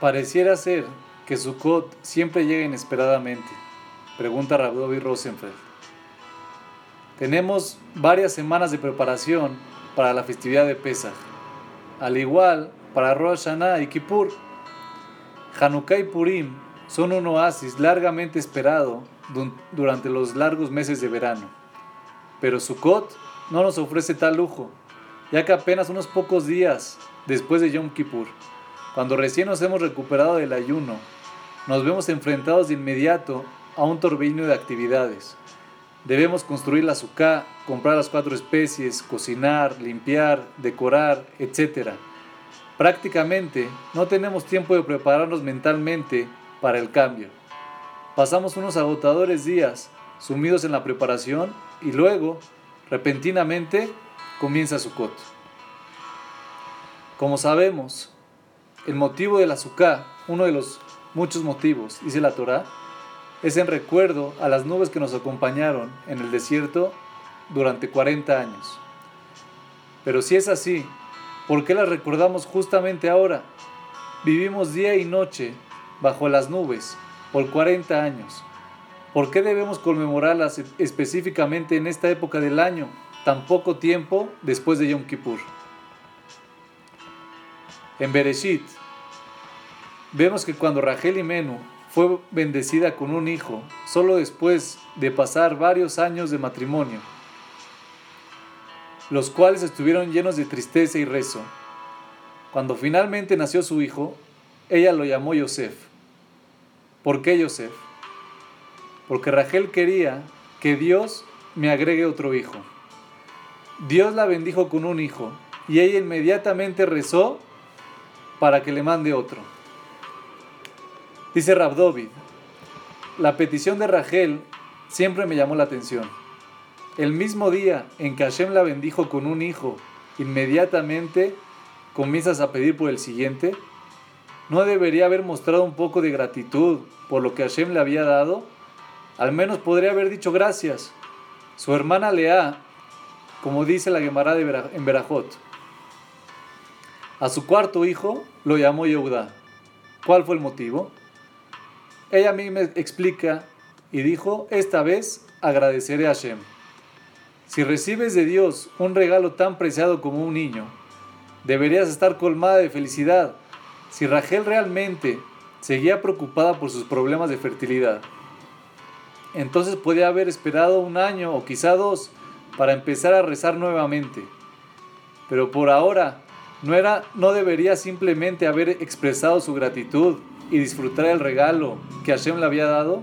Pareciera ser que Sukkot siempre llega inesperadamente, pregunta Rabdovi Rosenfeld. Tenemos varias semanas de preparación para la festividad de Pesach, al igual para Rosh Hashanah y Kippur. Hanukkah y Purim son un oasis largamente esperado durante los largos meses de verano. Pero Sukkot no nos ofrece tal lujo, ya que apenas unos pocos días después de Yom Kippur, cuando recién nos hemos recuperado del ayuno, nos vemos enfrentados de inmediato a un torbellino de actividades. Debemos construir la sukkah, comprar las cuatro especies, cocinar, limpiar, decorar, etc. Prácticamente no tenemos tiempo de prepararnos mentalmente para el cambio. Pasamos unos agotadores días sumidos en la preparación y luego, repentinamente, comienza Sukkot. Como sabemos, el motivo de la Sukkah, uno de los muchos motivos, dice la Torah, es en recuerdo a las nubes que nos acompañaron en el desierto durante 40 años. Pero si es así, ¿por qué las recordamos justamente ahora? Vivimos día y noche bajo las nubes por 40 años. ¿Por qué debemos conmemorarlas específicamente en esta época del año, tan poco tiempo después de Yom Kippur? En Bereshit, vemos que cuando Rachel y Menú fue bendecida con un hijo, solo después de pasar varios años de matrimonio, los cuales estuvieron llenos de tristeza y rezo. Cuando finalmente nació su hijo, ella lo llamó Yosef. ¿Por qué Yosef? Porque Rachel quería que Dios me agregue otro hijo. Dios la bendijo con un hijo y ella inmediatamente rezó para que le mande otro. Dice Rabdovid, la petición de Rachel siempre me llamó la atención. El mismo día en que Hashem la bendijo con un hijo, inmediatamente comienzas a pedir por el siguiente. ¿No debería haber mostrado un poco de gratitud por lo que Hashem le había dado? Al menos podría haber dicho gracias. Su hermana Lea, como dice la Gemara en Berajot, a su cuarto hijo lo llamó Yehuda. ¿Cuál fue el motivo? Ella me explica y dijo, esta vez agradeceré a Hashem. Si recibes de Dios un regalo tan preciado como un niño, deberías estar colmada de felicidad si Rachel realmente seguía preocupada por sus problemas de fertilidad, entonces podía haber esperado un año o quizá dos para empezar a rezar nuevamente. Pero por ahora no era no debería simplemente haber expresado su gratitud y disfrutar el regalo que Hashem le había dado.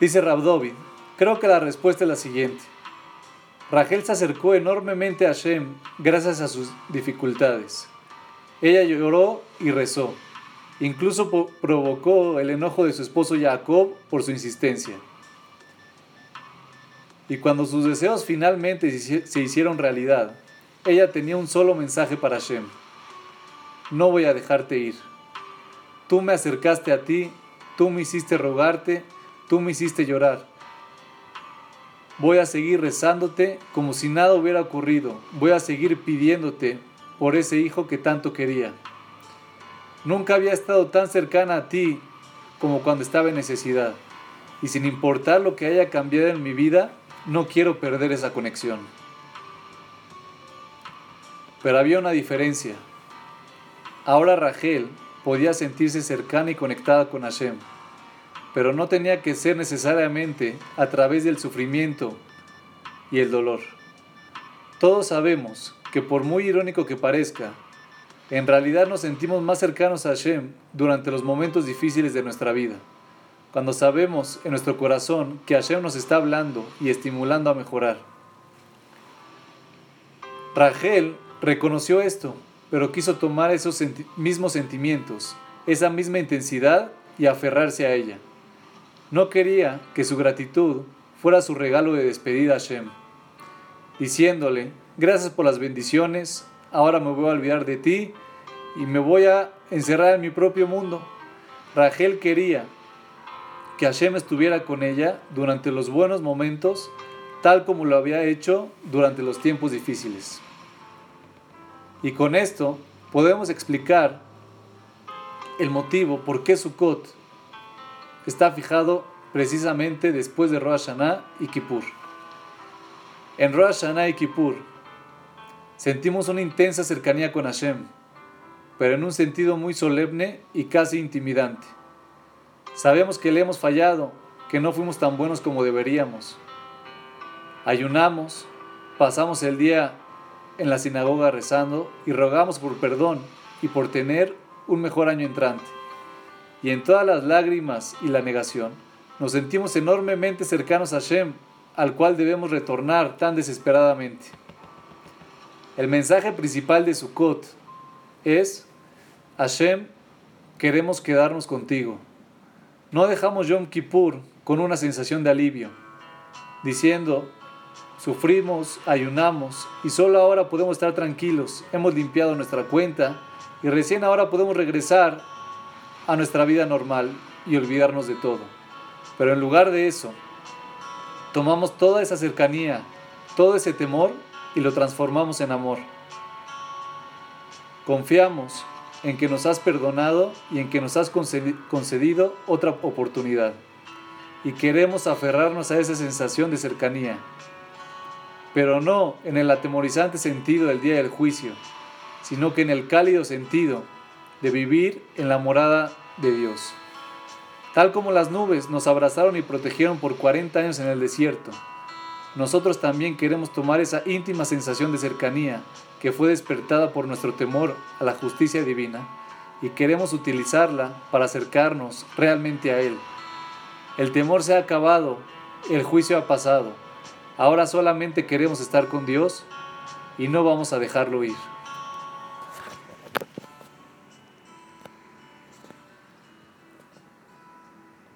Dice Rabdovid, creo que la respuesta es la siguiente. Rachel se acercó enormemente a Hashem gracias a sus dificultades. Ella lloró y rezó. Incluso provocó el enojo de su esposo Jacob por su insistencia. Y cuando sus deseos finalmente se hicieron realidad, ella tenía un solo mensaje para Hashem. No voy a dejarte ir. Tú me acercaste a ti, tú me hiciste rogarte, tú me hiciste llorar. Voy a seguir rezándote como si nada hubiera ocurrido. Voy a seguir pidiéndote por ese hijo que tanto quería. Nunca había estado tan cercana a ti como cuando estaba en necesidad. Y sin importar lo que haya cambiado en mi vida, no quiero perder esa conexión. Pero había una diferencia. Ahora Rachel podía sentirse cercana y conectada con Hashem pero no tenía que ser necesariamente a través del sufrimiento y el dolor. Todos sabemos que por muy irónico que parezca, en realidad nos sentimos más cercanos a Hashem durante los momentos difíciles de nuestra vida, cuando sabemos en nuestro corazón que Hashem nos está hablando y estimulando a mejorar. Rachel reconoció esto, pero quiso tomar esos mismos sentimientos, esa misma intensidad y aferrarse a ella. No quería que su gratitud fuera su regalo de despedida a Shem, diciéndole, gracias por las bendiciones, ahora me voy a olvidar de ti y me voy a encerrar en mi propio mundo. Rachel quería que Hashem estuviera con ella durante los buenos momentos, tal como lo había hecho durante los tiempos difíciles. Y con esto podemos explicar el motivo por qué Sukkot está fijado precisamente después de Rosh Hashanah y Kippur. En Rosh Hashanah y Kippur sentimos una intensa cercanía con Hashem, pero en un sentido muy solemne y casi intimidante. Sabemos que le hemos fallado, que no fuimos tan buenos como deberíamos. Ayunamos, pasamos el día en la sinagoga rezando y rogamos por perdón y por tener un mejor año entrante. Y en todas las lágrimas y la negación, nos sentimos enormemente cercanos a Hashem, al cual debemos retornar tan desesperadamente. El mensaje principal de Sukkot es, Hashem, queremos quedarnos contigo. No dejamos Yom Kippur con una sensación de alivio, diciendo, Sufrimos, ayunamos y solo ahora podemos estar tranquilos. Hemos limpiado nuestra cuenta y recién ahora podemos regresar a nuestra vida normal y olvidarnos de todo. Pero en lugar de eso, tomamos toda esa cercanía, todo ese temor y lo transformamos en amor. Confiamos en que nos has perdonado y en que nos has concedido otra oportunidad. Y queremos aferrarnos a esa sensación de cercanía pero no en el atemorizante sentido del día del juicio, sino que en el cálido sentido de vivir en la morada de Dios. Tal como las nubes nos abrazaron y protegieron por 40 años en el desierto, nosotros también queremos tomar esa íntima sensación de cercanía que fue despertada por nuestro temor a la justicia divina y queremos utilizarla para acercarnos realmente a Él. El temor se ha acabado, el juicio ha pasado Ahora solamente queremos estar con Dios y no vamos a dejarlo ir.